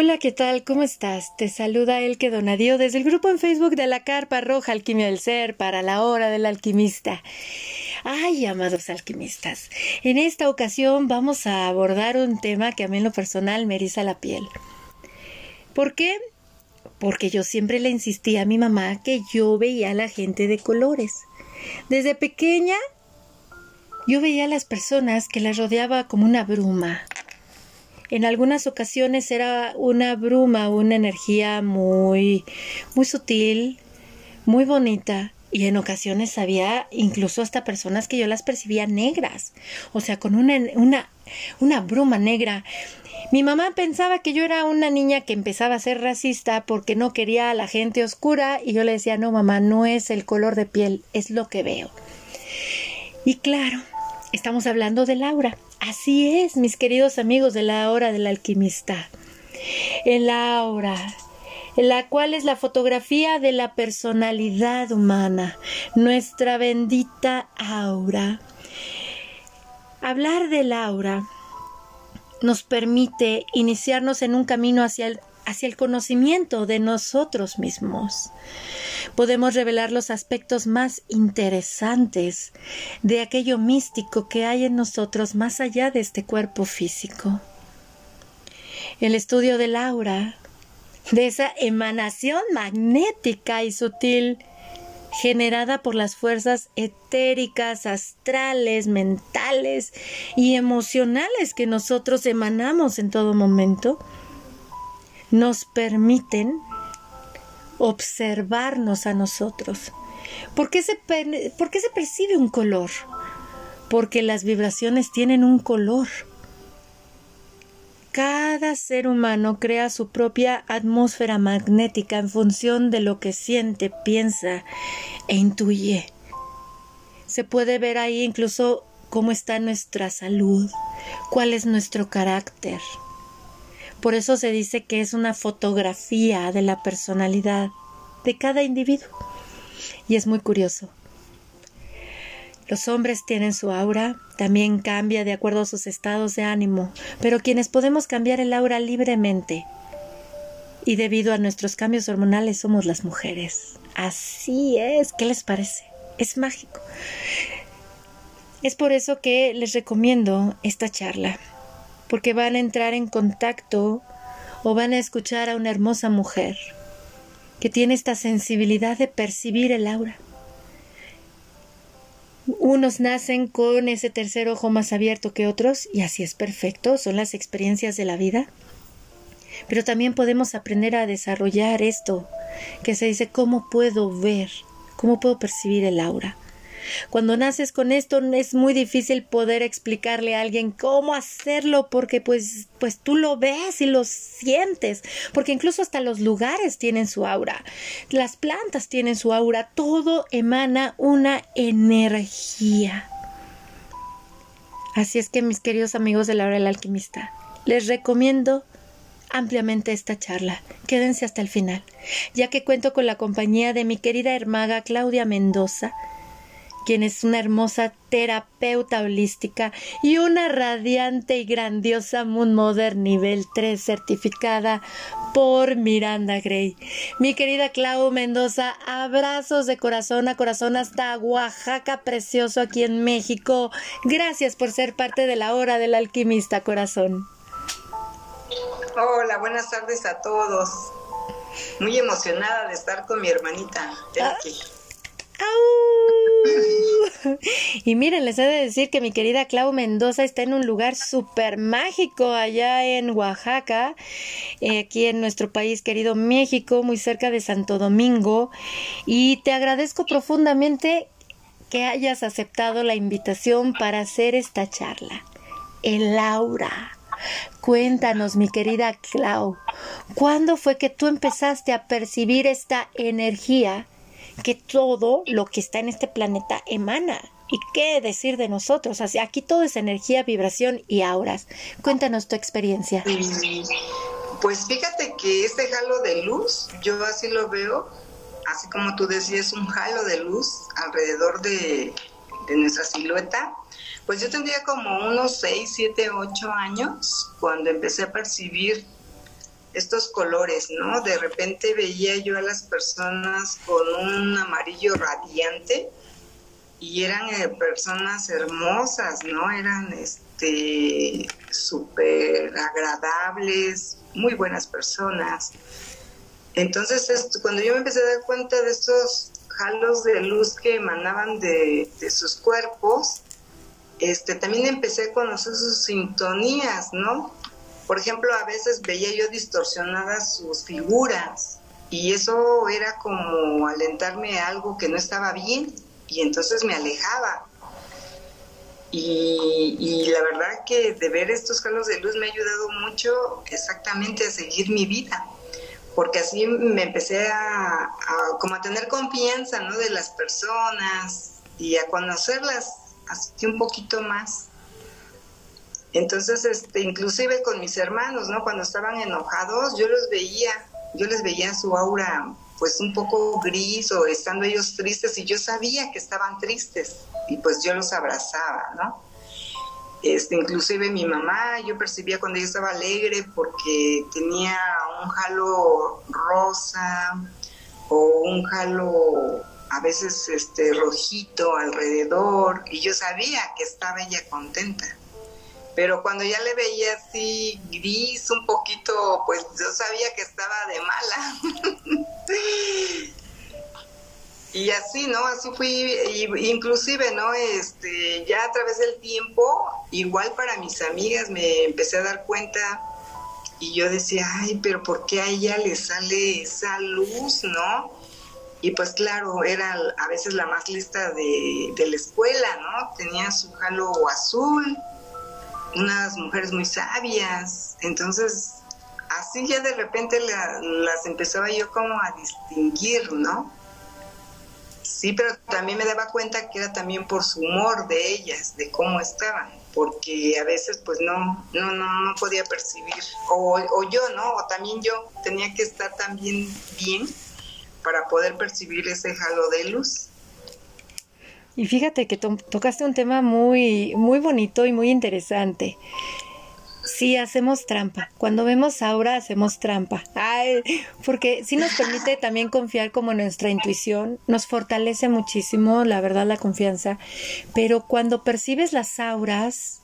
Hola, ¿qué tal? ¿Cómo estás? Te saluda Elke Donadío desde el grupo en Facebook de la Carpa Roja Alquimia del Ser para la Hora del Alquimista. Ay, amados alquimistas, en esta ocasión vamos a abordar un tema que a mí en lo personal me eriza la piel. ¿Por qué? Porque yo siempre le insistí a mi mamá que yo veía a la gente de colores. Desde pequeña yo veía a las personas que las rodeaba como una bruma, en algunas ocasiones era una bruma, una energía muy, muy sutil, muy bonita, y en ocasiones había incluso hasta personas que yo las percibía negras, o sea, con una, una, una bruma negra. Mi mamá pensaba que yo era una niña que empezaba a ser racista porque no quería a la gente oscura y yo le decía, no, mamá, no es el color de piel, es lo que veo. Y claro, estamos hablando de Laura. Así es, mis queridos amigos de la hora del alquimista. Hora, en la cual es la fotografía de la personalidad humana, nuestra bendita aura. Hablar del aura nos permite iniciarnos en un camino hacia el, hacia el conocimiento de nosotros mismos podemos revelar los aspectos más interesantes de aquello místico que hay en nosotros más allá de este cuerpo físico. El estudio del aura, de esa emanación magnética y sutil generada por las fuerzas etéricas, astrales, mentales y emocionales que nosotros emanamos en todo momento, nos permiten observarnos a nosotros. ¿Por qué, se, ¿Por qué se percibe un color? Porque las vibraciones tienen un color. Cada ser humano crea su propia atmósfera magnética en función de lo que siente, piensa e intuye. Se puede ver ahí incluso cómo está nuestra salud, cuál es nuestro carácter, por eso se dice que es una fotografía de la personalidad de cada individuo. Y es muy curioso. Los hombres tienen su aura, también cambia de acuerdo a sus estados de ánimo, pero quienes podemos cambiar el aura libremente y debido a nuestros cambios hormonales somos las mujeres. Así es, ¿qué les parece? Es mágico. Es por eso que les recomiendo esta charla porque van a entrar en contacto o van a escuchar a una hermosa mujer que tiene esta sensibilidad de percibir el aura. Unos nacen con ese tercer ojo más abierto que otros y así es perfecto, son las experiencias de la vida. Pero también podemos aprender a desarrollar esto que se dice cómo puedo ver, cómo puedo percibir el aura. Cuando naces con esto es muy difícil poder explicarle a alguien cómo hacerlo porque pues pues tú lo ves y lo sientes, porque incluso hasta los lugares tienen su aura. Las plantas tienen su aura, todo emana una energía. Así es que mis queridos amigos de la hora del alquimista, les recomiendo ampliamente esta charla. Quédense hasta el final, ya que cuento con la compañía de mi querida hermaga Claudia Mendoza, quien es una hermosa terapeuta holística y una radiante y grandiosa Moon Modern nivel 3 certificada por Miranda Gray. Mi querida Clau Mendoza, abrazos de corazón a corazón hasta Oaxaca, precioso aquí en México. Gracias por ser parte de la hora del alquimista corazón. Hola, buenas tardes a todos. Muy emocionada de estar con mi hermanita. Y miren, les he de decir que mi querida Clau Mendoza está en un lugar súper mágico allá en Oaxaca, eh, aquí en nuestro país querido México, muy cerca de Santo Domingo. Y te agradezco profundamente que hayas aceptado la invitación para hacer esta charla. El Laura. Cuéntanos, mi querida Clau, ¿cuándo fue que tú empezaste a percibir esta energía que todo lo que está en este planeta emana. ¿Y qué decir de nosotros? aquí todo es energía, vibración y auras. Cuéntanos tu experiencia. Pues fíjate que este halo de luz, yo así lo veo, así como tú decías, un halo de luz alrededor de, de nuestra silueta. Pues yo tendría como unos 6, 7, 8 años cuando empecé a percibir estos colores, ¿no? De repente veía yo a las personas con un amarillo radiante y eran eh, personas hermosas, ¿no? Eran este súper agradables, muy buenas personas. Entonces, cuando yo me empecé a dar cuenta de estos halos de luz que emanaban de, de sus cuerpos, este, también empecé a conocer sus sintonías, ¿no? Por ejemplo, a veces veía yo distorsionadas sus figuras y eso era como alentarme a algo que no estaba bien y entonces me alejaba. Y, la verdad que de ver estos halos de luz me ha ayudado mucho exactamente a seguir mi vida, porque así me empecé a, como a tener confianza ¿no? de las personas y a conocerlas así un poquito más. Entonces, este, inclusive con mis hermanos, ¿no? Cuando estaban enojados, yo los veía, yo les veía su aura pues un poco gris o estando ellos tristes y yo sabía que estaban tristes y pues yo los abrazaba, ¿no? Este, inclusive mi mamá, yo percibía cuando ella estaba alegre porque tenía un halo rosa o un halo a veces este rojito alrededor y yo sabía que estaba ella contenta. Pero cuando ya le veía así gris un poquito, pues yo sabía que estaba de mala. y así, ¿no? Así fui, inclusive, ¿no? Este, ya a través del tiempo, igual para mis amigas me empecé a dar cuenta y yo decía, ay, pero ¿por qué a ella le sale esa luz, no? Y pues claro, era a veces la más lista de, de la escuela, ¿no? Tenía su halo azul, unas mujeres muy sabias, entonces así ya de repente las empezaba yo como a distinguir, ¿no? Sí, pero también me daba cuenta que era también por su humor de ellas, de cómo estaban, porque a veces pues no, no, no, no podía percibir, o, o yo, ¿no? O también yo tenía que estar también bien para poder percibir ese halo de luz. Y fíjate que tocaste un tema muy, muy bonito y muy interesante. Sí, hacemos trampa. Cuando vemos aura, hacemos trampa. Ay, porque sí nos permite también confiar como en nuestra intuición. Nos fortalece muchísimo, la verdad, la confianza. Pero cuando percibes las auras,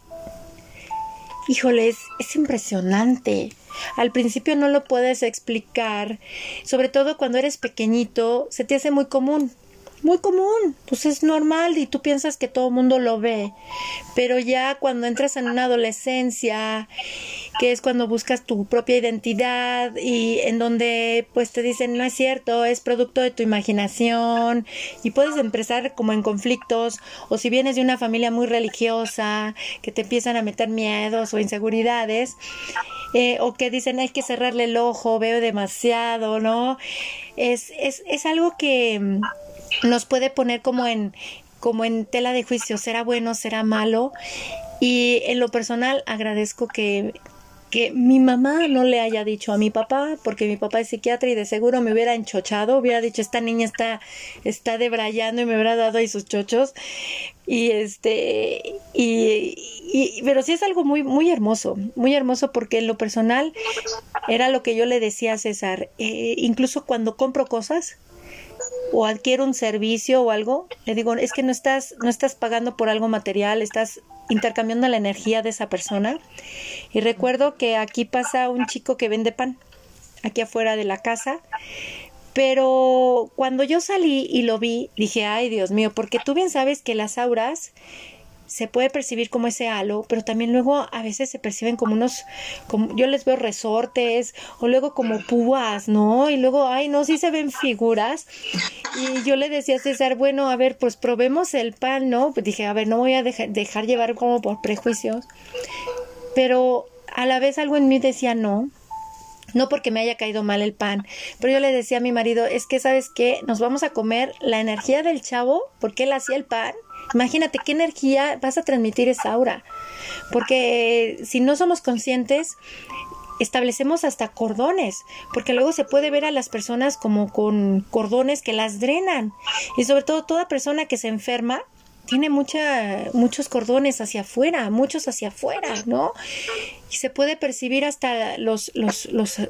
híjole, es impresionante. Al principio no lo puedes explicar, sobre todo cuando eres pequeñito, se te hace muy común muy común, pues es normal y tú piensas que todo el mundo lo ve, pero ya cuando entras en una adolescencia, que es cuando buscas tu propia identidad y en donde pues te dicen no es cierto, es producto de tu imaginación y puedes empezar como en conflictos o si vienes de una familia muy religiosa que te empiezan a meter miedos o inseguridades eh, o que dicen hay que cerrarle el ojo, veo demasiado, ¿no? Es, es, es algo que nos puede poner como en como en tela de juicio, será bueno, será malo. Y en lo personal agradezco que, que mi mamá no le haya dicho a mi papá, porque mi papá es psiquiatra y de seguro me hubiera enchochado, hubiera dicho, esta niña está, está debrayando y me hubiera dado ahí sus chochos. Y este, y, pero sí es algo muy, muy hermoso, muy hermoso porque en lo personal era lo que yo le decía a César, eh, incluso cuando compro cosas, o adquiero un servicio o algo, le digo, es que no estás, no estás pagando por algo material, estás intercambiando la energía de esa persona. Y recuerdo que aquí pasa un chico que vende pan, aquí afuera de la casa, pero cuando yo salí y lo vi, dije, ay Dios mío, porque tú bien sabes que las auras se puede percibir como ese halo, pero también luego a veces se perciben como unos, como, yo les veo resortes o luego como púas, ¿no? Y luego, ay, no, sí se ven figuras. Y yo le decía a César, bueno, a ver, pues probemos el pan, ¿no? Pues dije, a ver, no voy a dejar, dejar llevar como por prejuicios, pero a la vez algo en mí decía no, no porque me haya caído mal el pan, pero yo le decía a mi marido, es que sabes qué, nos vamos a comer la energía del chavo, porque él hacía el pan Imagínate qué energía vas a transmitir esa aura. Porque si no somos conscientes, establecemos hasta cordones, porque luego se puede ver a las personas como con cordones que las drenan. Y sobre todo toda persona que se enferma tiene mucha, muchos cordones hacia afuera, muchos hacia afuera, ¿no? Y se puede percibir hasta los, los, los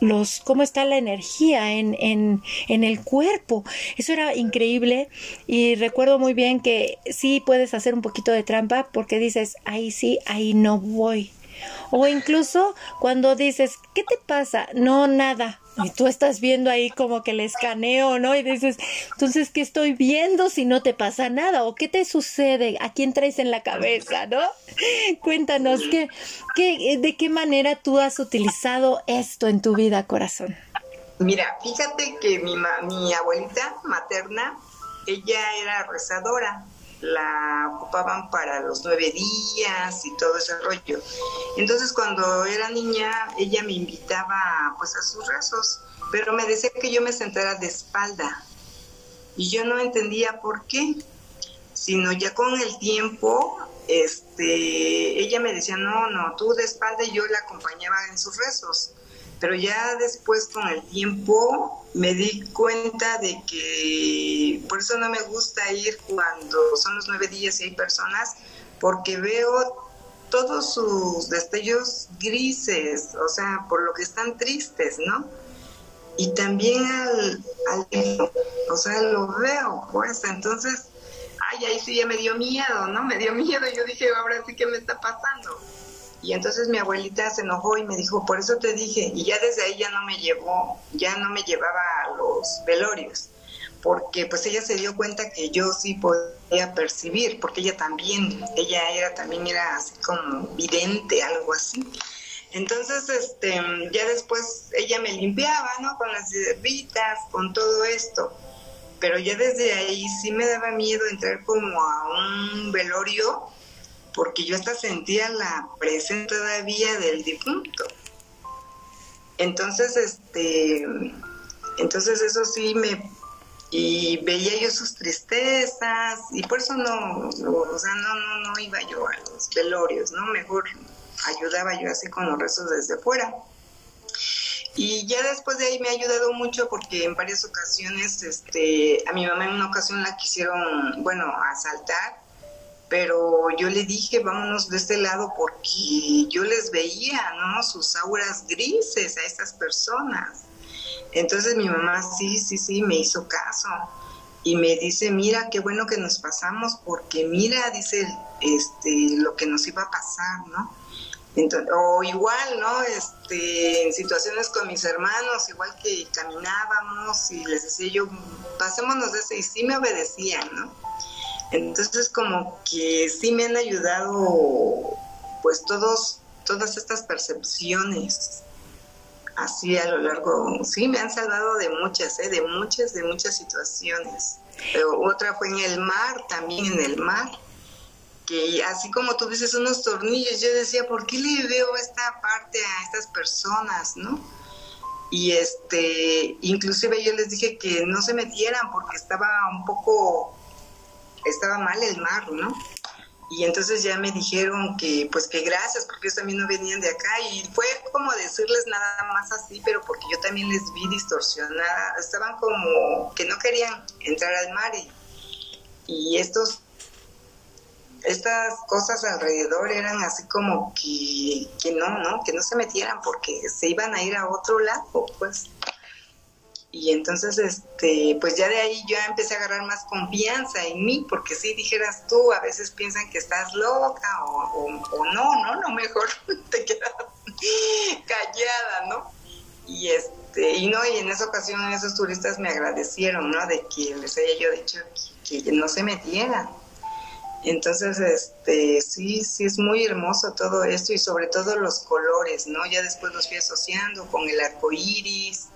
los, cómo está la energía en, en, en el cuerpo. Eso era increíble y recuerdo muy bien que sí puedes hacer un poquito de trampa porque dices, ahí sí, ahí no voy. O incluso cuando dices, ¿qué te pasa? No, nada. Y tú estás viendo ahí como que el escaneo, ¿no? Y dices, entonces, ¿qué estoy viendo si no te pasa nada? ¿O qué te sucede? ¿A quién traes en la cabeza, no? Cuéntanos, ¿qué, qué, ¿de qué manera tú has utilizado esto en tu vida, corazón? Mira, fíjate que mi, mi abuelita materna, ella era rezadora la ocupaban para los nueve días y todo ese rollo. Entonces cuando era niña ella me invitaba pues a sus rezos, pero me decía que yo me sentara de espalda y yo no entendía por qué, sino ya con el tiempo este ella me decía no, no, tú de espalda y yo la acompañaba en sus rezos. Pero ya después con el tiempo me di cuenta de que por eso no me gusta ir cuando son los nueve días y hay personas, porque veo todos sus destellos grises, o sea, por lo que están tristes, ¿no? Y también al, al o sea, lo veo, pues, entonces, ay, ahí sí ya me dio miedo, ¿no? Me dio miedo, yo dije, ahora sí que me está pasando. Y entonces mi abuelita se enojó y me dijo, por eso te dije, y ya desde ahí ya no me llevó, ya no me llevaba a los velorios, porque pues ella se dio cuenta que yo sí podía percibir, porque ella también, ella era también era así como vidente, algo así. Entonces, este, ya después ella me limpiaba, ¿no? Con las hierbitas, con todo esto. Pero ya desde ahí sí me daba miedo entrar como a un velorio porque yo hasta sentía la presencia todavía del difunto. Entonces, este, entonces eso sí me, y veía yo sus tristezas, y por eso no, o sea, no, no, no iba yo a los velorios, ¿no? Mejor ayudaba yo así con los rezos desde fuera. Y ya después de ahí me ha ayudado mucho porque en varias ocasiones, este, a mi mamá en una ocasión la quisieron, bueno, asaltar pero yo le dije, vámonos de este lado porque yo les veía, ¿no? Sus auras grises a estas personas. Entonces mi mamá sí, sí, sí, me hizo caso y me dice, mira, qué bueno que nos pasamos porque mira, dice, este, lo que nos iba a pasar, ¿no? Entonces, o igual, ¿no? Este, en situaciones con mis hermanos, igual que caminábamos y les decía yo, pasémonos de ese, y sí me obedecían, ¿no? Entonces como que sí me han ayudado pues todos, todas estas percepciones así a lo largo, sí me han salvado de muchas, ¿eh? de muchas, de muchas situaciones. Pero otra fue en el mar, también en el mar, que así como tú dices unos tornillos, yo decía, ¿por qué le veo esta parte a estas personas, no? Y este, inclusive yo les dije que no se metieran porque estaba un poco estaba mal el mar, ¿no? Y entonces ya me dijeron que, pues que gracias, porque ellos también no venían de acá. Y fue como decirles nada más así, pero porque yo también les vi distorsionada. Estaban como que no querían entrar al mar y, estos, estas cosas alrededor eran así como que, que no, ¿no? Que no se metieran porque se iban a ir a otro lado, pues y entonces este pues ya de ahí yo empecé a agarrar más confianza en mí porque si dijeras tú a veces piensan que estás loca o, no no no mejor te quedas callada no y este y no y en esa ocasión esos turistas me agradecieron no de que les haya yo dicho que, que no se metieran. Entonces, este, sí, sí es muy hermoso todo esto y sobre todo los colores, ¿no? Ya después los fui asociando con el arco iris,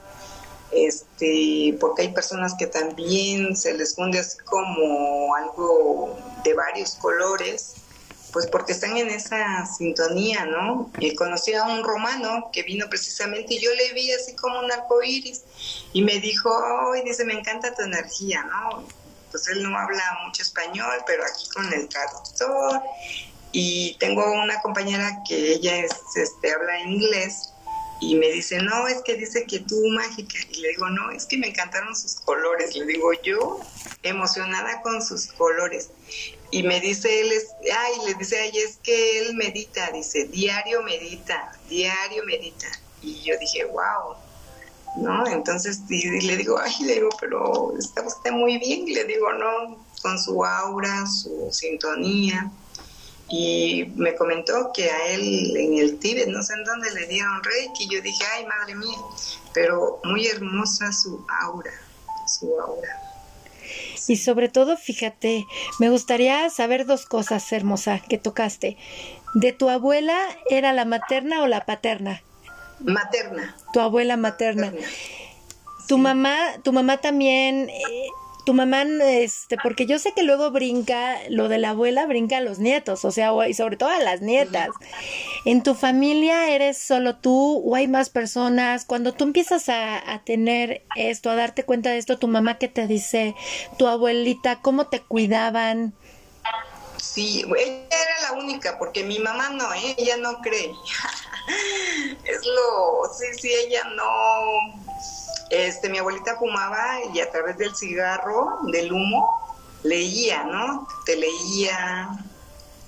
este, porque hay personas que también se les funde así como algo de varios colores, pues porque están en esa sintonía, ¿no? Y conocí a un romano que vino precisamente y yo le vi así como un arco iris y me dijo, ay, dice, me encanta tu energía, ¿no? Pues él no habla mucho español, pero aquí con el traductor. Y tengo una compañera que ella es, este, habla inglés y me dice, no, es que dice que tú mágica. Y le digo, no, es que me encantaron sus colores. Le digo, yo emocionada con sus colores. Y me dice él, es, ay, le dice, ay, es que él medita, dice, diario medita, diario medita. Y yo dije, wow. ¿no? Entonces y, le digo, ay, le digo, pero está usted muy bien, le digo, no, con su aura, su sintonía. Y me comentó que a él en el Tíbet, no sé en dónde le dieron reiki, yo dije, ay, madre mía, pero muy hermosa su aura, su aura. Y sobre todo, fíjate, me gustaría saber dos cosas, hermosa, que tocaste. ¿De tu abuela era la materna o la paterna? Materna. Tu abuela materna. Tu mamá, tu mamá también, eh, tu mamá, este, porque yo sé que luego brinca, lo de la abuela brinca a los nietos, o sea, y sobre todo a las nietas. ¿En tu familia eres solo tú o hay más personas? Cuando tú empiezas a, a tener esto, a darte cuenta de esto, tu mamá qué te dice, tu abuelita, cómo te cuidaban. Sí, ella era la única, porque mi mamá no, ¿eh? ella no cree. es lo, sí, sí, ella no. Este, mi abuelita fumaba y a través del cigarro, del humo, leía, ¿no? Te leía,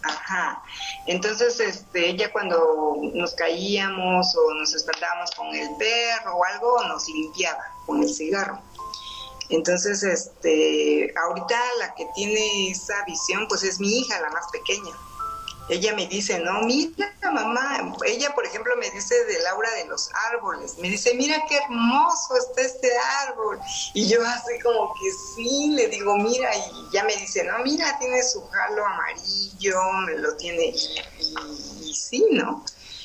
ajá. Entonces, este, ella cuando nos caíamos o nos espantábamos con el perro o algo, nos limpiaba con el cigarro. Entonces, este, ahorita la que tiene esa visión, pues es mi hija, la más pequeña. Ella me dice, no, mira, mamá, ella, por ejemplo, me dice de Laura de los árboles, me dice, mira qué hermoso está este árbol. Y yo así como que sí, le digo, mira, y ya me dice, no, mira, tiene su jalo amarillo, me lo tiene, y, y sí, ¿no?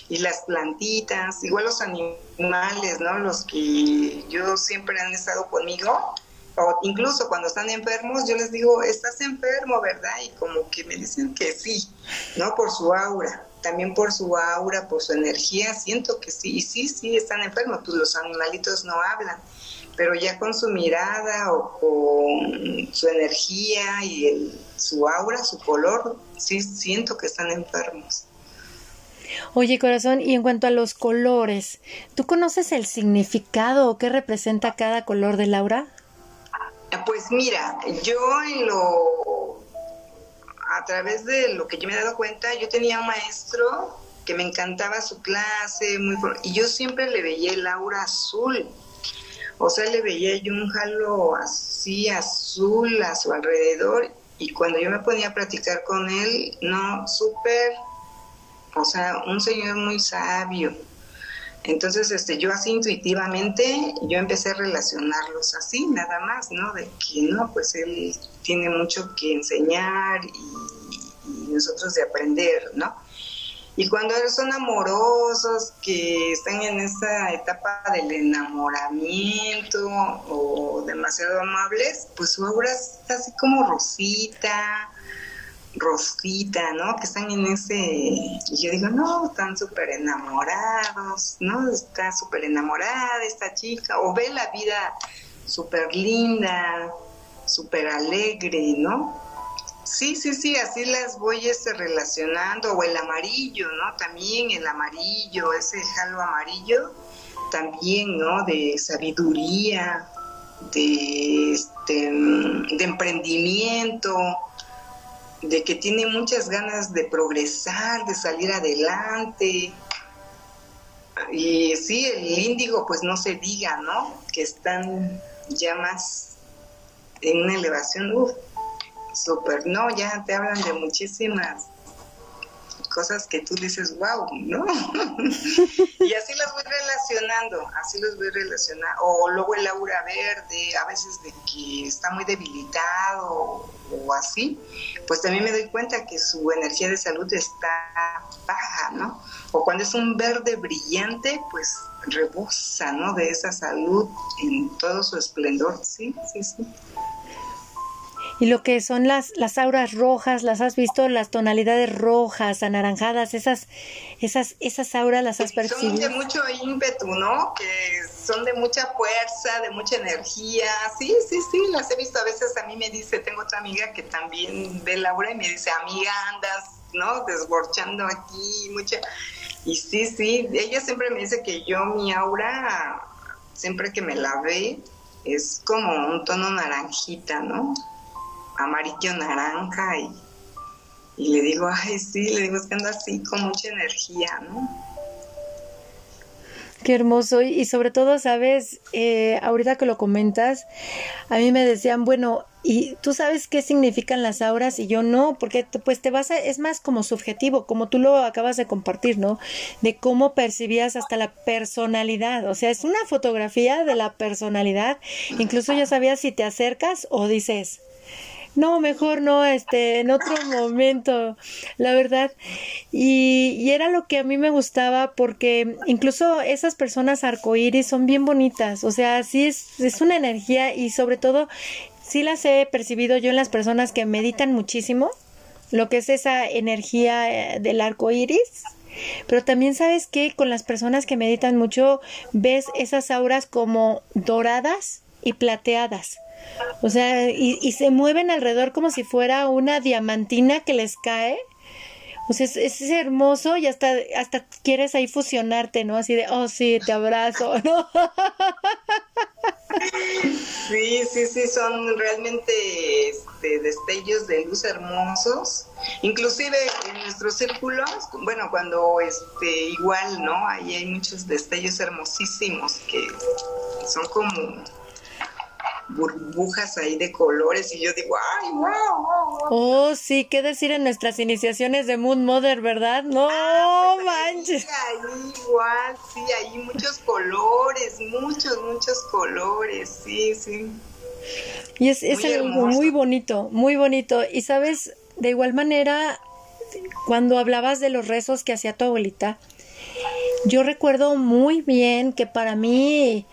y las plantitas, igual los animales, ¿no? Los que yo siempre han estado conmigo, o incluso cuando están enfermos, yo les digo, estás enfermo, ¿verdad? Y como que me dicen que sí, ¿no? Por su aura, también por su aura, por su energía, siento que sí, y sí, sí, están enfermos, pues los animalitos no hablan, pero ya con su mirada o con su energía y el, su aura, su color, sí siento que están enfermos. Oye, corazón, y en cuanto a los colores, ¿tú conoces el significado o qué representa cada color del aura? Pues mira, yo en lo a través de lo que yo me he dado cuenta, yo tenía un maestro que me encantaba su clase, muy y yo siempre le veía el aura azul. O sea, le veía yo un halo así azul a su alrededor y cuando yo me ponía a platicar con él, no, súper, o sea, un señor muy sabio, entonces, este, yo así intuitivamente, yo empecé a relacionarlos así, nada más, ¿no? De que, no, pues él tiene mucho que enseñar y, nosotros de aprender, ¿no? Y cuando son amorosos, que están en esa etapa del enamoramiento o demasiado amables, pues su obra está así como rosita, Rosita, ¿no? Que están en ese... Y yo digo, no, están súper enamorados, ¿no? Está súper enamorada esta chica, o ve la vida súper linda, súper alegre, ¿no? Sí, sí, sí, así las voy este, relacionando, o el amarillo, ¿no? También el amarillo, ese jalo amarillo, también, ¿no? De sabiduría, de, este, de emprendimiento, de que tiene muchas ganas de progresar, de salir adelante. Y sí, el índigo, pues no se diga, ¿no? Que están ya más en una elevación, uff, súper, no, ya te hablan de muchísimas cosas que tú dices, wow, ¿no? y así las voy relacionando, así los voy relacionando. O luego el aura verde, a veces de que está muy debilitado o así, pues también me doy cuenta que su energía de salud está baja, ¿no? O cuando es un verde brillante, pues rebosa, ¿no? De esa salud en todo su esplendor, sí, sí, sí y lo que son las, las auras rojas, las has visto, las tonalidades rojas, anaranjadas, esas, esas, esas auras las has percibido. Son de mucho ímpetu, ¿no? Que son de mucha fuerza, de mucha energía. Sí, sí, sí, las he visto. A veces a mí me dice, tengo otra amiga que también ve la aura y me dice, amiga, andas, ¿no? Desborchando aquí, mucha. Y sí, sí, ella siempre me dice que yo, mi aura, siempre que me la ve, es como un tono naranjita, ¿no? Amarillo naranja y, y le digo, ay, sí, le digo, es que ando así con mucha energía, ¿no? Qué hermoso. Y, sobre todo, sabes, eh, ahorita que lo comentas, a mí me decían, bueno, ¿y tú sabes qué significan las auras? Y yo no, porque pues te vas a, es más como subjetivo, como tú lo acabas de compartir, ¿no? De cómo percibías hasta la personalidad. O sea, es una fotografía de la personalidad. Incluso ya sabías si te acercas o dices, no, mejor no, este, en otro momento, la verdad. Y, y, era lo que a mí me gustaba porque incluso esas personas arcoíris son bien bonitas, o sea, sí es, es una energía y sobre todo sí las he percibido yo en las personas que meditan muchísimo, lo que es esa energía eh, del arco iris. Pero también sabes que con las personas que meditan mucho ves esas auras como doradas y plateadas. O sea, y, se mueven alrededor como si fuera una diamantina que les cae. O sea, es, hermoso y hasta, hasta quieres ahí fusionarte, ¿no? Así de, oh, sí, te abrazo, ¿no? Sí, sí, sí, son realmente este, destellos de luz hermosos. Inclusive en nuestros círculos, bueno, cuando este, igual, ¿no? Ahí hay muchos destellos hermosísimos que son como burbujas ahí de colores y yo digo, ay, wow, Oh, sí, qué decir en nuestras iniciaciones de Moon Mother, ¿verdad? No ah, pues manches. Ahí igual, sí, ahí muchos colores, muchos, muchos colores, sí, sí. Y es, es algo muy bonito, muy bonito. Y sabes, de igual manera, cuando hablabas de los rezos que hacía tu abuelita, yo recuerdo muy bien que para mí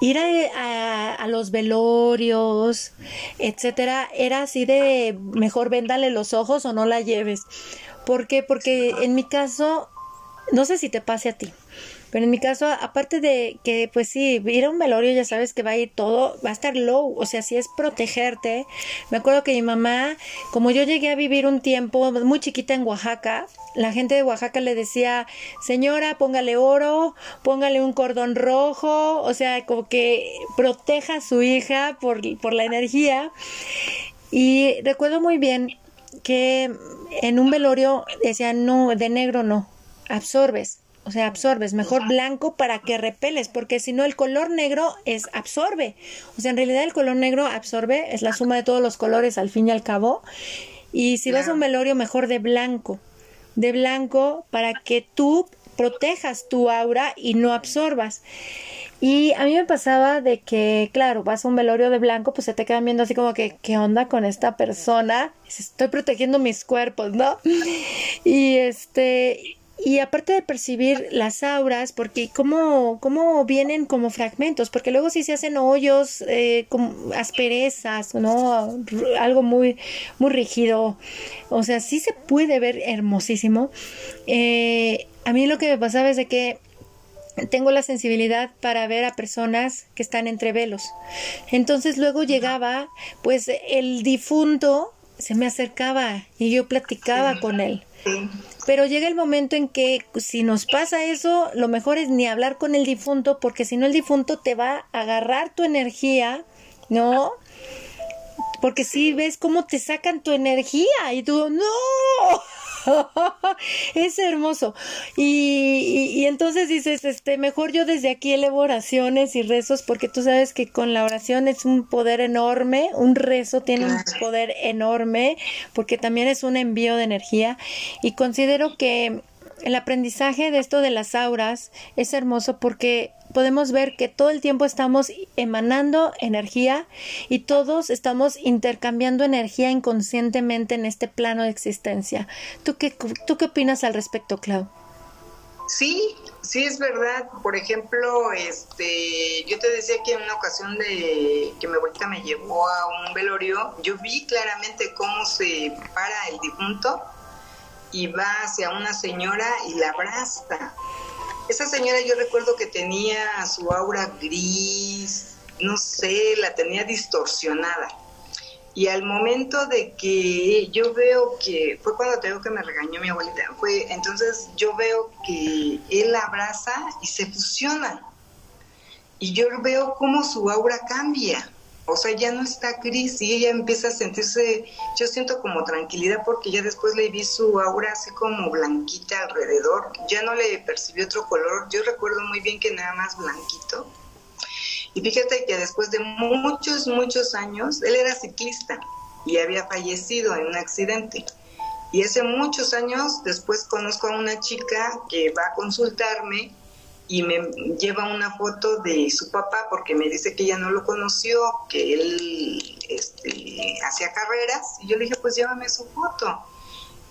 ir a, los velorios, etcétera, era así de mejor véndale los ojos o no la lleves. ¿Por qué? Porque en mi caso, no sé si te pase a ti, pero en mi caso, aparte de que, pues sí, ir a un velorio ya sabes que va a ir todo, va a estar low, o sea, si es protegerte. Me acuerdo que mi mamá, como yo llegué a vivir un tiempo muy chiquita en Oaxaca, la gente de Oaxaca le decía, señora, póngale oro, póngale un cordón rojo, o sea, como que proteja a su hija por, por la energía. Y recuerdo muy bien que en un velorio decían, no, de negro no, absorbes o sea, absorbes, mejor blanco para que repeles, porque si no el color negro es absorbe. O sea, en realidad el color negro absorbe, es la suma de todos los colores al fin y al cabo. Y si vas a un velorio, mejor de blanco. De blanco para que tú protejas tu aura y no absorbas. Y a mí me pasaba de que, claro, vas a un velorio de blanco, pues se te quedan viendo así como que, ¿qué onda con esta persona? Estoy protegiendo mis cuerpos, ¿no? Y este, y aparte de percibir las auras, porque cómo, cómo vienen como fragmentos, porque luego sí se hacen hoyos, eh, como asperezas, ¿no? Algo muy, muy rígido. O sea, sí se puede ver hermosísimo. Eh, a mí lo que me pasaba es de que tengo la sensibilidad para ver a personas que están entre velos. Entonces luego llegaba, pues el difunto se me acercaba y yo platicaba con él. Pero llega el momento en que si nos pasa eso, lo mejor es ni hablar con el difunto, porque si no el difunto te va a agarrar tu energía, ¿no? Porque si ves cómo te sacan tu energía y tú, no. es hermoso. Y, y, entonces dices, este, mejor yo desde aquí elevo oraciones y rezos, porque tú sabes que con la oración es un poder enorme, un rezo tiene un poder enorme, porque también es un envío de energía. Y considero que el aprendizaje de esto de las auras es hermoso porque podemos ver que todo el tiempo estamos emanando energía y todos estamos intercambiando energía inconscientemente en este plano de existencia. ¿Tú qué, tú qué opinas al respecto, Clau? Sí, sí es verdad. Por ejemplo, este, yo te decía que en una ocasión de que mi abuelita me llevó a un velorio, yo vi claramente cómo se para el difunto y va hacia una señora y la abraza. Esa señora yo recuerdo que tenía su aura gris, no sé, la tenía distorsionada. Y al momento de que yo veo que, fue cuando tengo que me regañó mi abuelita, fue entonces yo veo que él la abraza y se fusiona. Y yo veo cómo su aura cambia. O sea, ya no está gris y ella empieza a sentirse, yo siento como tranquilidad porque ya después le vi su aura así como blanquita alrededor, ya no le percibí otro color, yo recuerdo muy bien que nada más blanquito. Y fíjate que después de muchos, muchos años, él era ciclista y había fallecido en un accidente. Y hace muchos años después conozco a una chica que va a consultarme y me lleva una foto de su papá porque me dice que ella no lo conoció, que él este, hacía carreras y yo le dije pues llévame su foto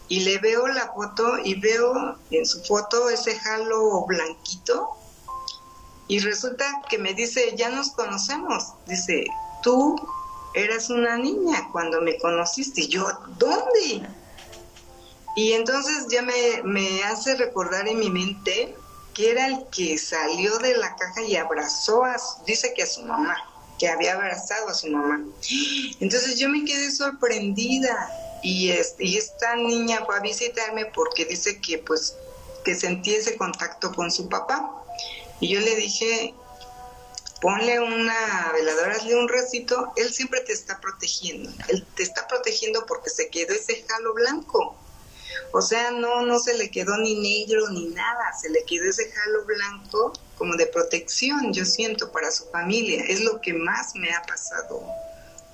y le veo la foto y veo en su foto ese jalo blanquito y resulta que me dice ya nos conocemos, dice tú eras una niña cuando me conociste y yo ¿dónde? Y entonces ya me, me hace recordar en mi mente que era el que salió de la caja y abrazó a, dice que a su mamá, que había abrazado a su mamá. Entonces yo me quedé sorprendida y, este, y esta niña fue a visitarme porque dice que pues que sentí ese contacto con su papá. Y yo le dije, ponle una veladora, hazle un recito, él siempre te está protegiendo, él te está protegiendo porque se quedó ese jalo blanco. O sea, no, no se le quedó ni negro ni nada, se le quedó ese jalo blanco como de protección, yo siento, para su familia. Es lo que más me ha pasado.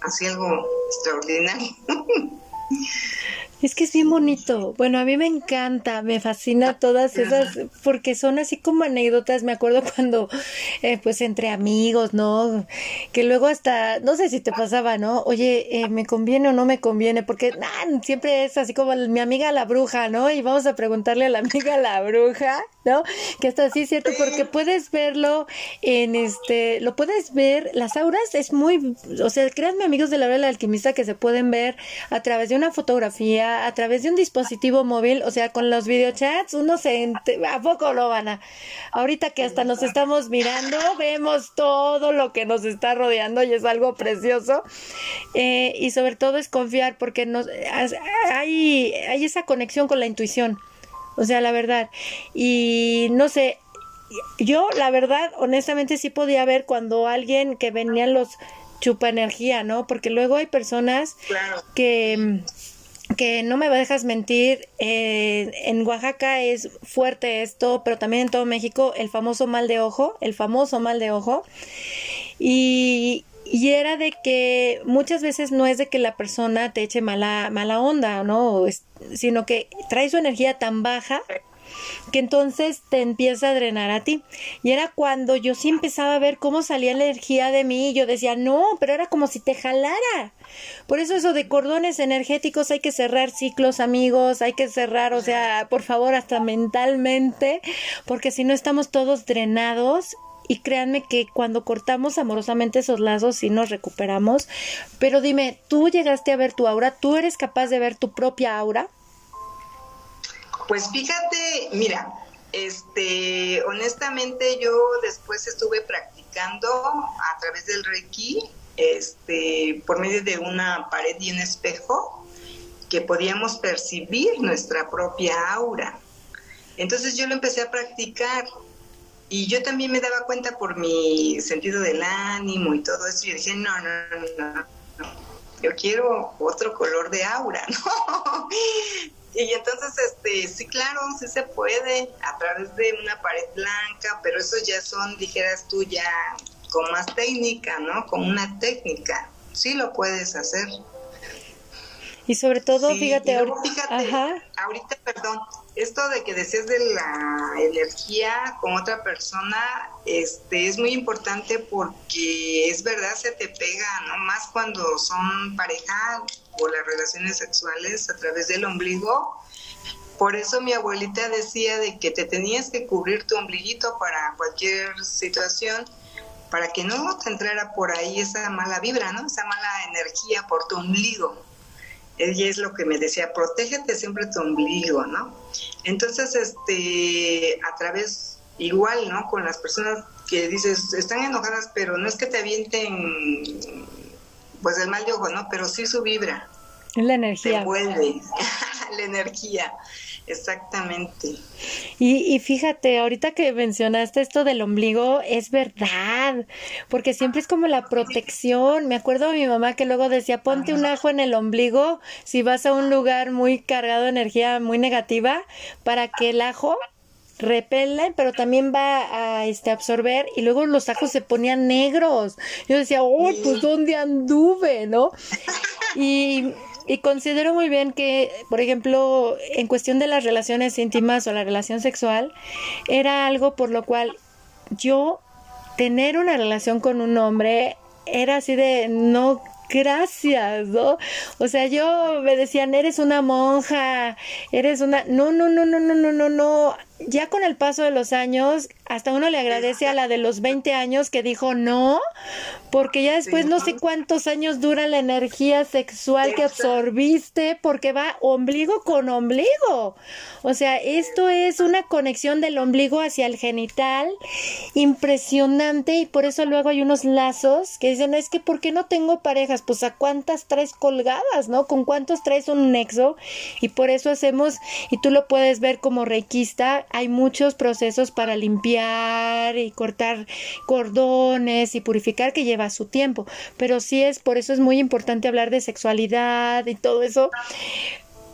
Así algo extraordinario. Es que es bien bonito. Bueno, a mí me encanta, me fascina todas esas, porque son así como anécdotas. Me acuerdo cuando, eh, pues entre amigos, ¿no? Que luego hasta, no sé si te pasaba, ¿no? Oye, eh, ¿me conviene o no me conviene? Porque nah, siempre es así como mi amiga la bruja, ¿no? Y vamos a preguntarle a la amiga la bruja, ¿no? Que está así, ¿cierto? Porque puedes verlo en este, lo puedes ver, las auras es muy, o sea, créanme amigos de la hora del alquimista que se pueden ver a través de una fotografía a través de un dispositivo móvil, o sea, con los videochats, uno se... ¿A poco lo van a? Ahorita que hasta nos estamos mirando, vemos todo lo que nos está rodeando y es algo precioso. Eh, y sobre todo es confiar porque nos, hay, hay esa conexión con la intuición. O sea, la verdad. Y no sé, yo la verdad, honestamente sí podía ver cuando alguien que venían los chupa energía, ¿no? Porque luego hay personas que que no me dejas mentir, eh, en Oaxaca es fuerte esto, pero también en todo México, el famoso mal de ojo, el famoso mal de ojo. Y, y era de que muchas veces no es de que la persona te eche mala, mala onda, ¿no? sino que trae su energía tan baja que entonces te empieza a drenar a ti. Y era cuando yo sí empezaba a ver cómo salía la energía de mí y yo decía, no, pero era como si te jalara. Por eso eso de cordones energéticos hay que cerrar ciclos, amigos, hay que cerrar, o sea, por favor, hasta mentalmente, porque si no estamos todos drenados y créanme que cuando cortamos amorosamente esos lazos sí nos recuperamos. Pero dime, ¿tú llegaste a ver tu aura? ¿Tú eres capaz de ver tu propia aura? Pues fíjate, mira, este, honestamente yo después estuve practicando a través del Reiki, este, por medio de una pared y un espejo, que podíamos percibir nuestra propia aura. Entonces yo lo empecé a practicar y yo también me daba cuenta por mi sentido del ánimo y todo eso. Yo dije, no, no, no, no, yo quiero otro color de aura, ¿no? Y entonces, este, sí, claro, sí se puede a través de una pared blanca, pero eso ya son, dijeras tú, ya con más técnica, ¿no? Con una técnica. Sí lo puedes hacer. Y sobre todo, fíjate, ahorita, perdón, esto de que decías de la energía con otra persona, este, es muy importante porque es verdad, se te pega, ¿no? Más cuando son pareja o las relaciones sexuales a través del ombligo. Por eso mi abuelita decía de que te tenías que cubrir tu ombliguito para cualquier situación, para que no te entrara por ahí esa mala vibra, ¿no? Esa mala energía por tu ombligo ella es lo que me decía, protégete siempre tu ombligo, ¿no? Entonces, este, a través, igual, ¿no? Con las personas que dices, están enojadas, pero no es que te avienten, pues el mal de ojo, ¿no? Pero sí su vibra. La energía. Te vuelve, la energía. Exactamente. Y, y, fíjate, ahorita que mencionaste esto del ombligo, es verdad, porque siempre es como la protección. Me acuerdo de mi mamá que luego decía, ponte un ajo en el ombligo si vas a un lugar muy cargado de energía muy negativa, para que el ajo repele, pero también va a este, absorber y luego los ajos se ponían negros. Yo decía, oh, pues ¿dónde anduve? ¿No? Y y considero muy bien que, por ejemplo, en cuestión de las relaciones íntimas o la relación sexual, era algo por lo cual yo tener una relación con un hombre era así de no gracias, ¿no? O sea, yo me decían, eres una monja, eres una... No, no, no, no, no, no, no, no. Ya con el paso de los años, hasta uno le agradece a la de los 20 años que dijo no, porque ya después no sé cuántos años dura la energía sexual que absorbiste, porque va ombligo con ombligo. O sea, esto es una conexión del ombligo hacia el genital impresionante y por eso luego hay unos lazos que dicen, es que ¿por qué no tengo parejas? Pues a cuántas traes colgadas, ¿no? ¿Con cuántos traes un nexo? Y por eso hacemos, y tú lo puedes ver como reikista, hay muchos procesos para limpiar y cortar cordones y purificar que lleva su tiempo. Pero sí es, por eso es muy importante hablar de sexualidad y todo eso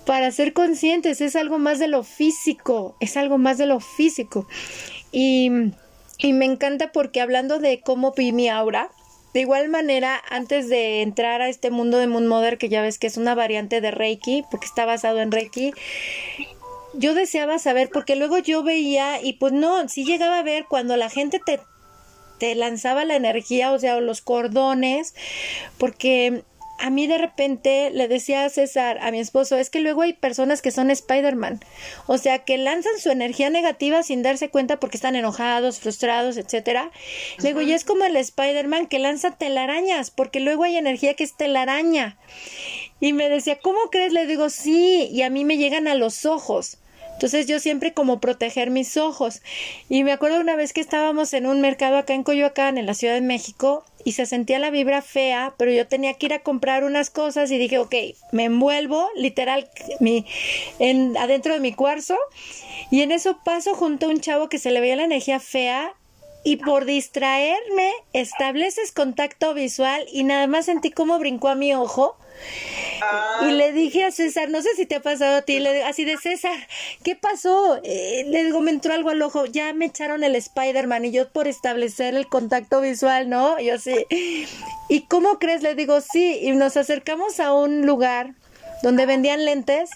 para ser conscientes, es algo más de lo físico, es algo más de lo físico. Y, y me encanta porque hablando de cómo vi mi aura, de igual manera, antes de entrar a este mundo de Moon Mother, que ya ves que es una variante de Reiki, porque está basado en Reiki, yo deseaba saber, porque luego yo veía, y pues no, sí llegaba a ver cuando la gente te, te lanzaba la energía, o sea, los cordones, porque a mí de repente le decía a César, a mi esposo, es que luego hay personas que son Spider-Man, o sea, que lanzan su energía negativa sin darse cuenta porque están enojados, frustrados, etcétera. Luego, y es como el Spider-Man que lanza telarañas, porque luego hay energía que es telaraña. Y me decía, ¿cómo crees? Le digo, sí, y a mí me llegan a los ojos. Entonces yo siempre como proteger mis ojos. Y me acuerdo una vez que estábamos en un mercado acá en Coyoacán, en la Ciudad de México, y se sentía la vibra fea, pero yo tenía que ir a comprar unas cosas y dije, ok, me envuelvo literal mi, en, adentro de mi cuarzo y en eso paso junto a un chavo que se le veía la energía fea y por distraerme estableces contacto visual y nada más sentí cómo brincó a mi ojo y le dije a César, no sé si te ha pasado a ti, le así de César, ¿qué pasó? Eh, le digo, me entró algo al ojo, ya me echaron el Spider-Man y yo por establecer el contacto visual, ¿no? Yo sí. ¿Y cómo crees? Le digo, sí, y nos acercamos a un lugar donde vendían lentes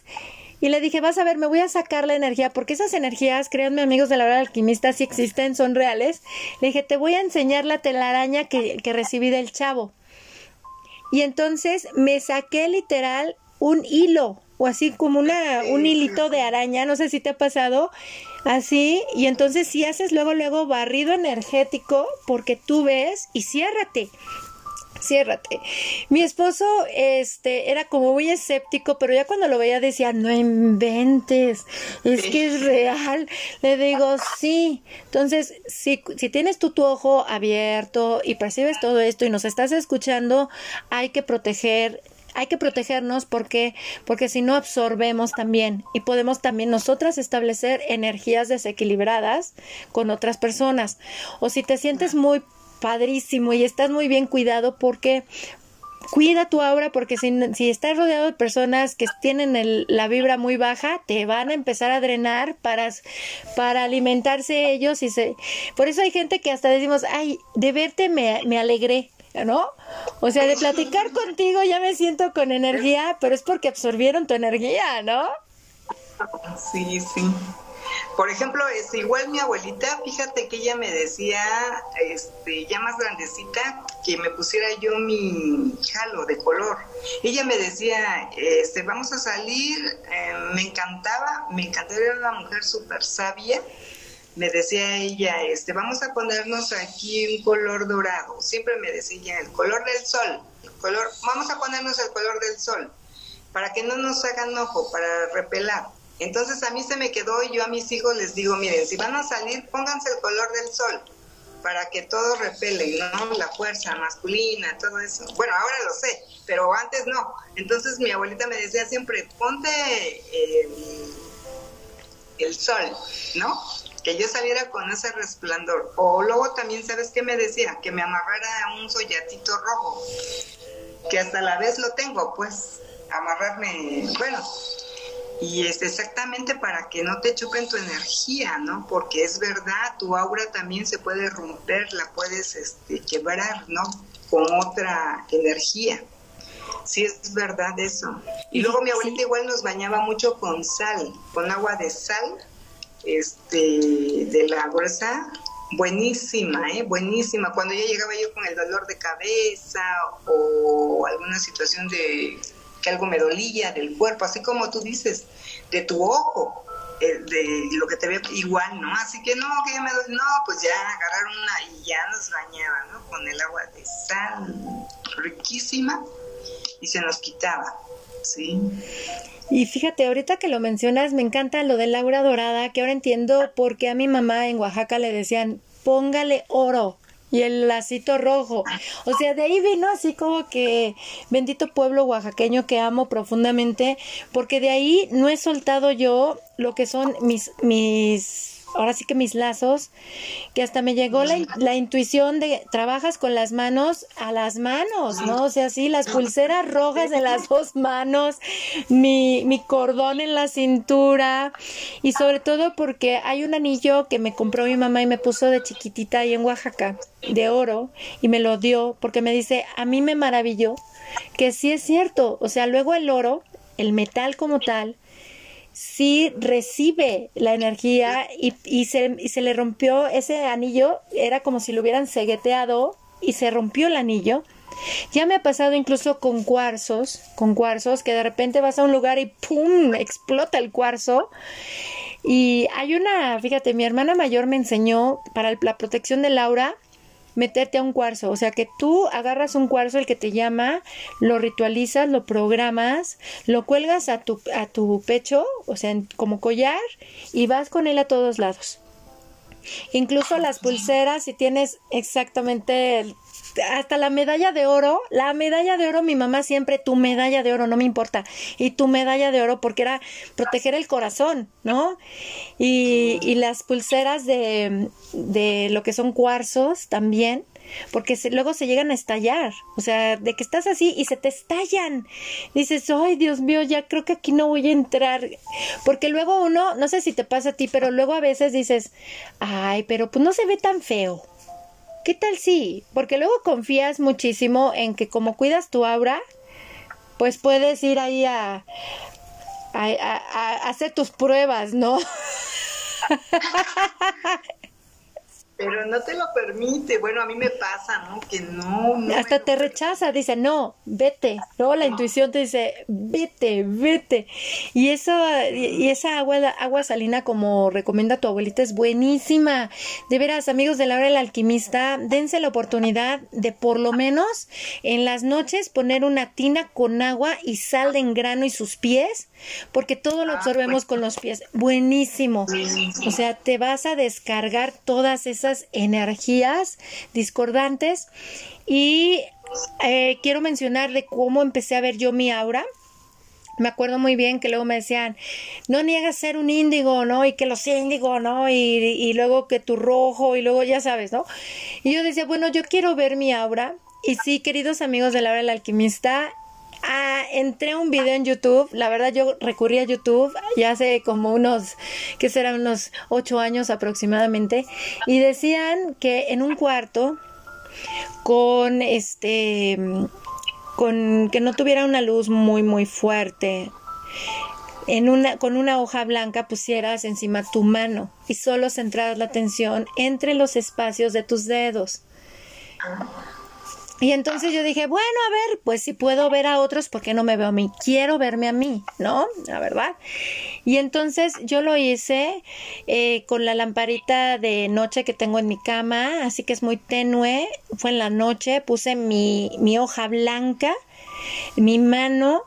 y le dije, vas a ver, me voy a sacar la energía, porque esas energías, créanme amigos de la hora alquimista, si existen, son reales. Le dije, te voy a enseñar la telaraña que recibí del chavo. Y entonces me saqué literal un hilo o así como una, un hilito de araña, no sé si te ha pasado, así, y entonces si haces luego, luego barrido energético, porque tú ves y ciérrate ciérrate. Mi esposo este era como muy escéptico, pero ya cuando lo veía decía, "No inventes, es que es real." Le digo, "Sí." Entonces, si si tienes tú tu ojo abierto y percibes todo esto y nos estás escuchando, hay que proteger hay que protegernos porque porque si no absorbemos también y podemos también nosotras establecer energías desequilibradas con otras personas o si te sientes muy padrísimo y estás muy bien cuidado porque cuida tu aura porque si, estás rodeado de personas que tienen la vibra muy baja, te van a empezar a drenar para, para alimentarse ellos y se... Por eso hay gente que hasta decimos, ay, de verte me, me alegré, ¿no? O sea, de platicar contigo ya me siento con energía, pero es porque absorbieron tu energía, ¿no? Sí, sí. Por ejemplo, es igual mi abuelita, fíjate que ella me decía, este, ya más grandecita, que me pusiera yo mi jalo de color. Ella me decía, este, vamos a salir, eh, me encantaba, me encantaba, era una mujer súper sabia. Me decía ella, este, vamos a ponernos aquí un color dorado. Siempre me decía el color del sol, color, vamos a ponernos el color del sol, para que no nos hagan ojo, para repelar. Entonces a mí se me quedó y yo a mis hijos les digo, miren, si van a salir, pónganse el color del sol para que todo repele, ¿no? La fuerza masculina, todo eso. Bueno, ahora lo sé, pero antes no. Entonces mi abuelita me decía siempre, ponte el sol, ¿no? Que yo saliera con ese resplandor. O luego también, ¿sabes qué me decía? Que me amarrara un sollatito rojo, que hasta la vez lo tengo, pues, amarrarme, bueno, y es exactamente para que no te chupen tu energía, ¿no? Porque es verdad, tu aura también se puede romper, la puedes este, quebrar, ¿no? Con otra energía. Sí, es verdad eso. Y luego mi abuelita igual nos bañaba mucho con sal, con agua de sal, este, de la bolsa, buenísima, ¿eh? buenísima. Cuando ya llegaba yo con el dolor de cabeza o alguna situación de que algo me dolía del cuerpo, así como tú dices, de tu ojo, eh, de lo que te ve igual, ¿no? Así que no, que ya me duele, no, pues ya agarraron una y ya nos bañaban, ¿no? Con el agua de sal riquísima y se nos quitaba, ¿sí? Y fíjate, ahorita que lo mencionas, me encanta lo del aura dorada, que ahora entiendo por qué a mi mamá en Oaxaca le decían, póngale oro y el lacito rojo. O sea, de ahí vino así como que bendito pueblo oaxaqueño que amo profundamente, porque de ahí no he soltado yo lo que son mis mis ahora sí que mis lazos, que hasta me llegó la, la, intuición de trabajas con las manos a las manos, ¿no? O sea, sí, las pulseras rojas de las dos manos, mi, mi cordón en la cintura y sobre todo porque hay un anillo que me compró mi mamá y me puso de chiquitita ahí en Oaxaca, de oro, y me lo dio porque me dice, a mí me maravilló que sí es cierto, o sea, luego el oro, el metal como tal, sí recibe la energía y, y, se, y se le rompió ese anillo, era como si lo hubieran cegueteado y se rompió el anillo. Ya me ha pasado incluso con cuarzos, con cuarzos, que de repente vas a un lugar y ¡pum! explota el cuarzo. Y hay una, fíjate, mi hermana mayor me enseñó para la protección del aura, meterte a un cuarzo. O sea que tú agarras un cuarzo, el que te llama, lo ritualizas, lo programas, lo cuelgas a tu, a tu pecho, o sea, como collar, y vas con él a todos lados. Incluso las pulseras, si tienes exactamente hasta la medalla de oro, la medalla de oro, mi mamá siempre, tu medalla de oro, no me importa, y tu medalla de oro porque era proteger el corazón, ¿no? Y, y las pulseras de, de lo que son cuarzos también, porque luego se llegan a estallar, o sea, de que estás así y se te estallan. Dices, ay, Dios mío, ya creo que aquí no voy a entrar, porque luego uno, no sé si te pasa a ti, pero luego a veces dices, ay, pero pues no se ve tan feo. ¿Qué tal si? Porque luego confías muchísimo en que como cuidas tu aura, pues puedes ir ahí a hacer tus pruebas, ¿no? Pero no te lo permite. Bueno, a mí me pasa, ¿no? Que no. no Hasta te rechaza, dice, no, vete. Luego la intuición te dice, vete, vete. Y eso, y esa agua, agua salina, como recomienda tu abuelita, es buenísima. De veras, amigos de la hora del alquimista, dense la oportunidad de por lo menos en las noches poner una tina con agua y sal de engrano y sus pies, porque todo lo ah, absorbemos con los pies. Buenísimo. O sea, te vas a descargar todas esas energías discordantes y eh, quiero mencionar de cómo empecé a ver yo mi aura. Me acuerdo muy bien que luego me decían, no niegas ser un índigo, ¿no? Y que los índigo, ¿no? Y, y luego que tu rojo, y luego ya sabes, ¿no? Y yo decía, bueno, yo quiero ver mi aura. Y sí, queridos amigos de la hora del alquimista, Ah, entré un video en YouTube. La verdad, yo recurrí a YouTube ya hace como unos, que serán unos ocho años aproximadamente. Y decían que en un cuarto, con este, con que no tuviera una luz muy, muy fuerte, en una, con una hoja blanca pusieras encima tu mano y solo centraras la atención entre los espacios de tus dedos. Y entonces yo dije, bueno, a ver, pues si puedo ver a otros, ¿por qué no me veo a mí? Quiero verme a mí, ¿no? La verdad. Y entonces yo lo hice eh, con la lamparita de noche que tengo en mi cama, así que es muy tenue. Fue en la noche, puse mi, mi hoja blanca, mi mano,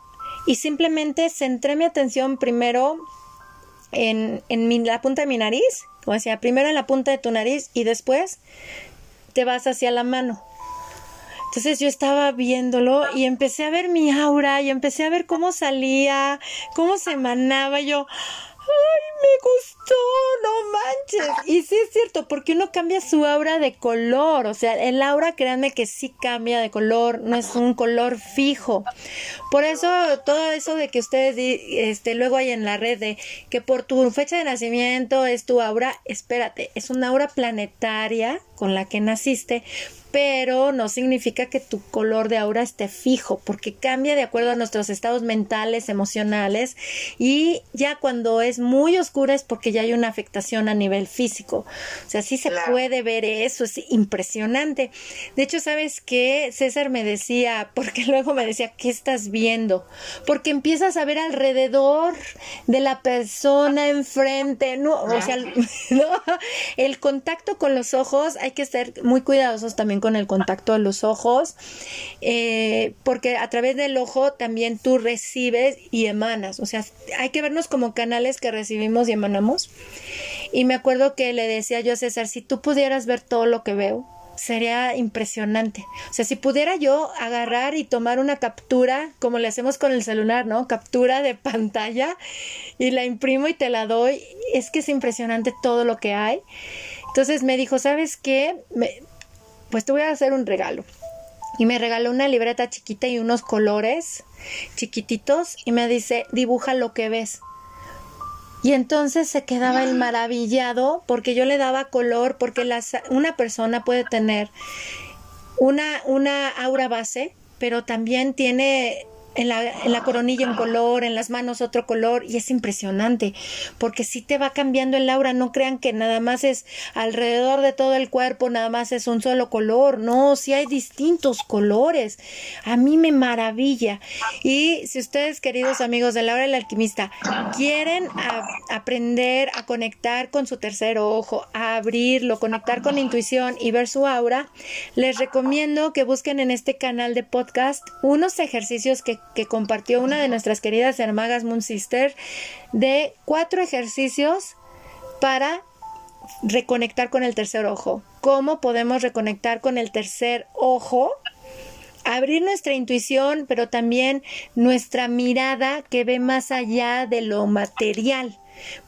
y simplemente centré mi atención primero en, en la punta de mi nariz, o sea, primero en la punta de tu nariz y después te vas hacia la mano entonces yo estaba viéndolo y empecé a ver mi aura y empecé a ver cómo salía, cómo se emanaba. Y yo, ay, me gustó, no manches. Y sí es cierto, porque uno cambia su aura de color, o sea, el aura, créanme que sí cambia de color, no es un color fijo. Por eso, todo eso de que ustedes, este, luego hay en la red de que por tu fecha de nacimiento es tu aura, espérate, es una aura planetaria con la que naciste, pero no significa que tu color de aura esté fijo, porque cambia de acuerdo a nuestros estados mentales, emocionales, y ya cuando es muy oscura es porque ya hay una afectación a nivel físico. O sea, sí se puede ver eso, es impresionante. De hecho, ¿sabes qué? César me decía, porque luego me decía, ¿qué estás viendo? Porque empiezas a ver alrededor de la persona enfrente, no, o sea, no, el contacto con los ojos, hay que ser muy cuidadosos también con el contacto de los ojos, eh, porque a través del ojo también tú recibes y emanas, o sea, hay que vernos como canales que recibimos y emanamos. Y me acuerdo que le decía yo a César, si tú pudieras ver todo lo que veo, sería impresionante. O sea, si pudiera yo agarrar y tomar una captura, como le hacemos con el celular, ¿no? Captura de pantalla y la imprimo y te la doy, es que es impresionante todo lo que hay. Entonces me dijo, ¿sabes qué? Me, pues te voy a hacer un regalo. Y me regaló una libreta chiquita y unos colores chiquititos y me dice, dibuja lo que ves. Y entonces se quedaba el maravillado porque yo le daba color, porque las, una persona puede tener una, una aura base, pero también tiene en la, la coronilla un color, en las manos otro color, y es impresionante, porque si te va cambiando el aura, no crean que nada más es alrededor de todo el cuerpo, nada más es un solo color, no, si hay distintos colores, a mí me maravilla. Y si ustedes, queridos amigos de Laura el Alquimista, quieren aprender a conectar con su tercer ojo, a abrirlo, conectar con intuición y ver su aura, les recomiendo que busquen en este canal de podcast unos ejercicios que que compartió una de nuestras queridas hermanas Moon Sister de cuatro ejercicios para reconectar con el tercer ojo. ¿Cómo podemos reconectar con el tercer ojo? Abrir nuestra intuición, pero también nuestra mirada que ve más allá de lo material,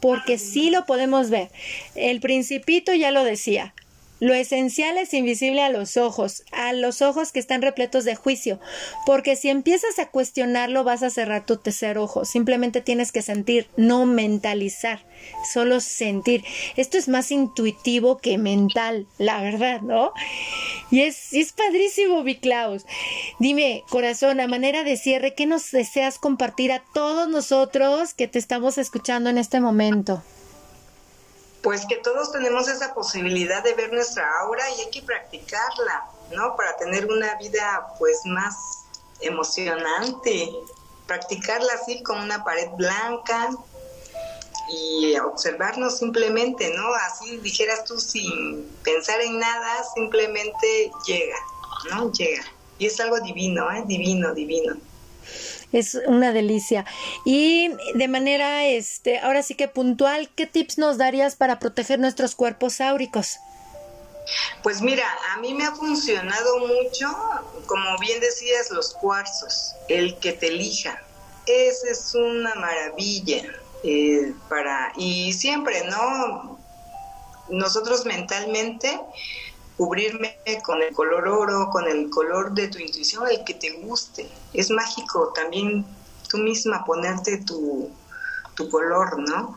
porque sí lo podemos ver. El principito ya lo decía, lo esencial es invisible a los ojos, a los ojos que están repletos de juicio, porque si empiezas a cuestionarlo vas a cerrar tu tercer ojo, simplemente tienes que sentir, no mentalizar, solo sentir. Esto es más intuitivo que mental, la verdad, ¿no? Y es, es padrísimo, Viclaus. Dime, corazón, a manera de cierre, ¿qué nos deseas compartir a todos nosotros que te estamos escuchando en este momento? Pues que todos tenemos esa posibilidad de ver nuestra aura y hay que practicarla, ¿no? Para tener una vida pues más emocionante, practicarla así con una pared blanca y observarnos simplemente, ¿no? Así dijeras tú sin pensar en nada, simplemente llega, ¿no? Llega. Y es algo divino, ¿eh? Divino, divino es una delicia. Y de manera, este, ahora sí que puntual, ¿qué tips nos darías para proteger nuestros cuerpos áuricos? Pues mira, a mí me ha funcionado mucho, como bien decías, los cuarzos, el que te elija. Esa es una maravilla eh, para y siempre, ¿no? Nosotros mentalmente cubrirme con el color oro, con el color de tu intuición, el que te guste. Es mágico también tú misma ponerte tu, tu color, ¿no?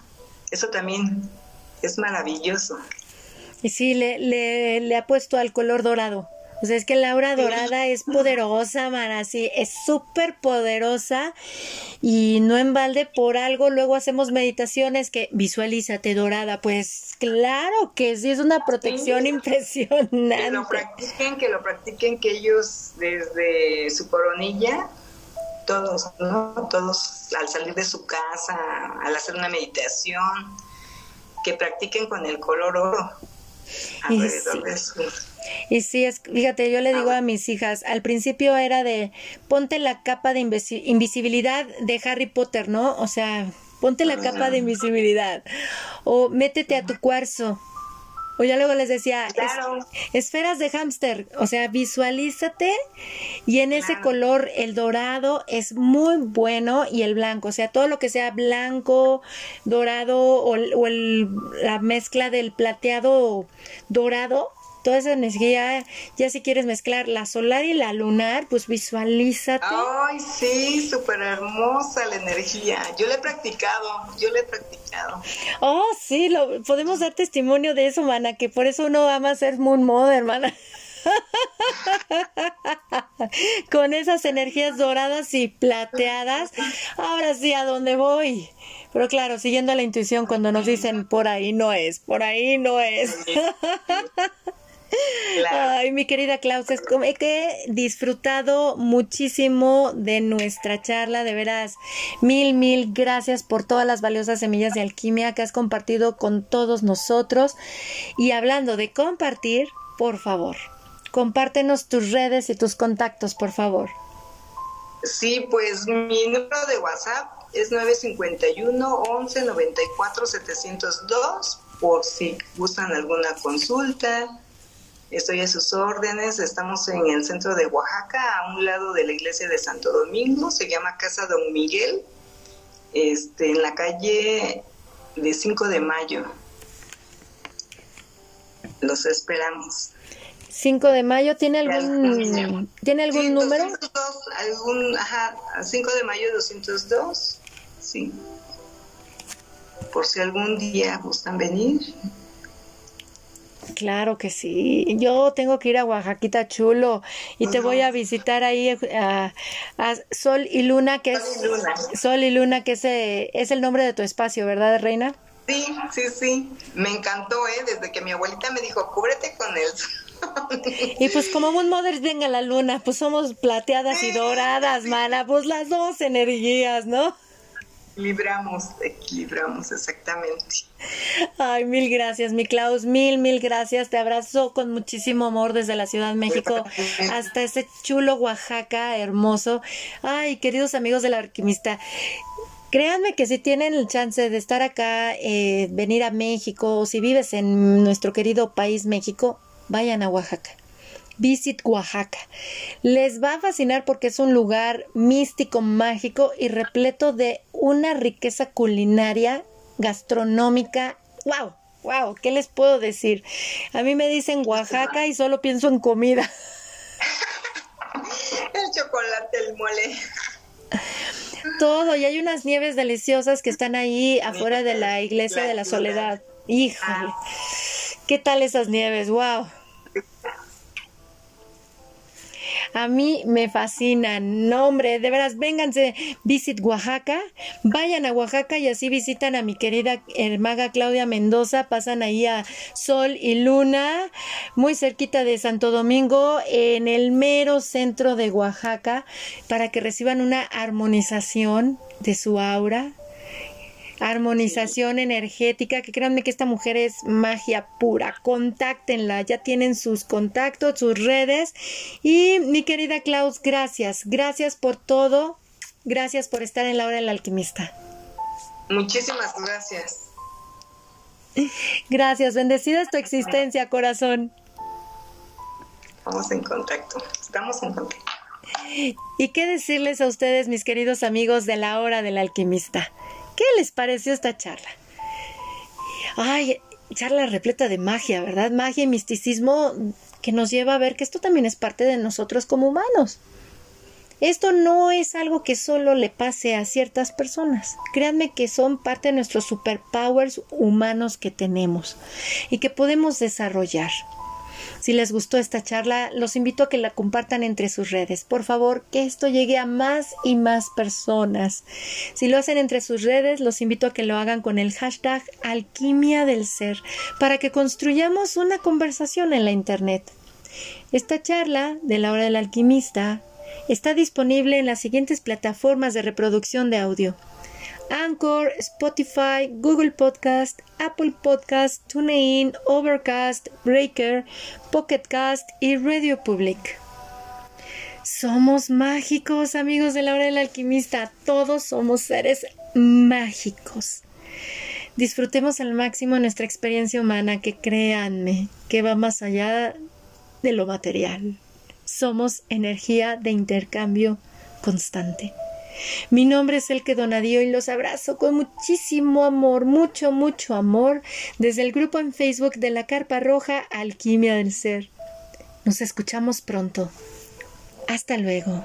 Eso también es maravilloso. Y sí, le, le, le ha puesto al color dorado. O sea, es que la aura dorada es poderosa, Mara, sí, es súper poderosa y no en balde por algo. Luego hacemos meditaciones que visualízate dorada. Pues claro que sí, es una protección impresionante. Que lo practiquen, que lo practiquen, que ellos desde su coronilla, todos, ¿no? Todos al salir de su casa, al hacer una meditación, que practiquen con el color oro alrededor de su y sí, es, fíjate, yo le digo a mis hijas, al principio era de ponte la capa de invisibilidad de Harry Potter, ¿no? O sea, ponte la capa de invisibilidad o métete a tu cuarzo. O ya luego les decía, esferas de hámster, o sea, visualízate y en ese color el dorado es muy bueno y el blanco, o sea, todo lo que sea blanco, dorado o, o el, la mezcla del plateado dorado, toda esa energía, ya si quieres mezclar la solar y la lunar, pues visualízate. Ay, sí, súper hermosa la energía. Yo la he practicado, yo la he practicado. Oh, sí, lo, podemos dar testimonio de eso, mana, que por eso uno ama ser Moon Mother, hermana. Con esas energías doradas y plateadas, ahora sí, ¿a dónde voy? Pero claro, siguiendo la intuición cuando nos dicen por ahí no es, por ahí no es. Ay, mi querida Klaus, es como que he disfrutado muchísimo de nuestra charla, de veras. Mil, mil gracias por todas las valiosas semillas de alquimia que has compartido con todos nosotros. Y hablando de compartir, por favor, compártenos tus redes y tus contactos, por favor. Sí, pues mi número de WhatsApp es 951 11 94 702 por si gustan alguna consulta Estoy a sus órdenes. Estamos en el centro de Oaxaca, a un lado de la iglesia de Santo Domingo. Se llama Casa Don Miguel, este, en la calle de 5 de mayo. Los esperamos. 5 de mayo, ¿tiene algún, ¿tiene algún número? 202, algún, ajá, 5 de mayo 202, sí. Por si algún día gustan venir. Claro que sí. Yo tengo que ir a Oaxaquita Chulo y te voy a visitar ahí a, Sol y Luna, que es Sol y Luna, Sol y Luna que es, eh, es el nombre de tu espacio, ¿verdad, Reina? Sí, sí, sí. Me encantó, ¿eh? Desde que mi abuelita me dijo, cúbrete con él. Y pues como un Mother venga la luna, pues somos plateadas y doradas, mana, pues las dos energías, ¿no? Equilibramos, equilibramos, exactamente. Ay, mil gracias, mi Klaus, mil, mil gracias. Te abrazo con muchísimo amor desde la Ciudad de México hasta ese chulo Oaxaca hermoso. Ay, queridos amigos de la alquimista. Créanme que si tienen el chance de estar acá, eh, venir a México, o si vives en nuestro querido país México, vayan a Oaxaca. Visit Oaxaca. Les va a fascinar porque es un lugar místico, mágico y repleto de una riqueza culinaria, gastronómica. ¡Wow! ¡Wow! ¿Qué les puedo decir? A mí me dicen Oaxaca y solo pienso en comida. el chocolate, el mole. Todo, y hay unas nieves deliciosas que están ahí afuera de la iglesia de la soledad. Híjole. Ah. ¿Qué tal esas nieves? ¡Wow! A mí me fascinan. No, hombre, de veras, vénganse, visit Oaxaca, vayan a Oaxaca y así visitan a mi querida hermaga Claudia Mendoza, pasan ahí a Sol y Luna, muy cerquita de Santo Domingo, en el mero centro de Oaxaca, para que reciban una armonización de su aura, armonización energética, que créanme que esta mujer es magia pura. Contáctenla, ya tienen sus contactos, sus redes. Y mi querida Klaus, gracias, gracias por todo. Gracias por estar en la hora del alquimista. Muchísimas gracias. Gracias, bendecida es tu existencia, corazón. Estamos en contacto, estamos en contacto. ¿Y qué decirles a ustedes, mis queridos amigos de la hora del alquimista? ¿Qué les pareció esta charla? Ay, charla repleta de magia, ¿verdad? Magia y misticismo que nos lleva a ver que esto también es parte de nosotros como humanos. Esto no es algo que solo le pase a ciertas personas. Créanme que son parte de nuestros superpowers humanos que tenemos y que podemos desarrollar. Si les gustó esta charla, los invito a que la compartan entre sus redes. Por favor, que esto llegue a más y más personas. Si lo hacen entre sus redes, los invito a que lo hagan con el hashtag alquimia del ser para que construyamos una conversación en la Internet. Esta charla de la hora del alquimista está disponible en las siguientes plataformas de reproducción de audio. Anchor, Spotify, Google Podcast, Apple Podcast, TuneIn, Overcast, Breaker, Pocketcast y Radio Public. Somos mágicos, amigos de la hora del alquimista. Todos somos seres mágicos. Disfrutemos al máximo nuestra experiencia humana, que créanme, que va más allá de lo material. Somos energía de intercambio constante. Mi nombre es el que Donadío y los abrazo con muchísimo amor, mucho, mucho amor desde el grupo en Facebook de la Carpa Roja Alquimia del Ser. Nos escuchamos pronto. Hasta luego.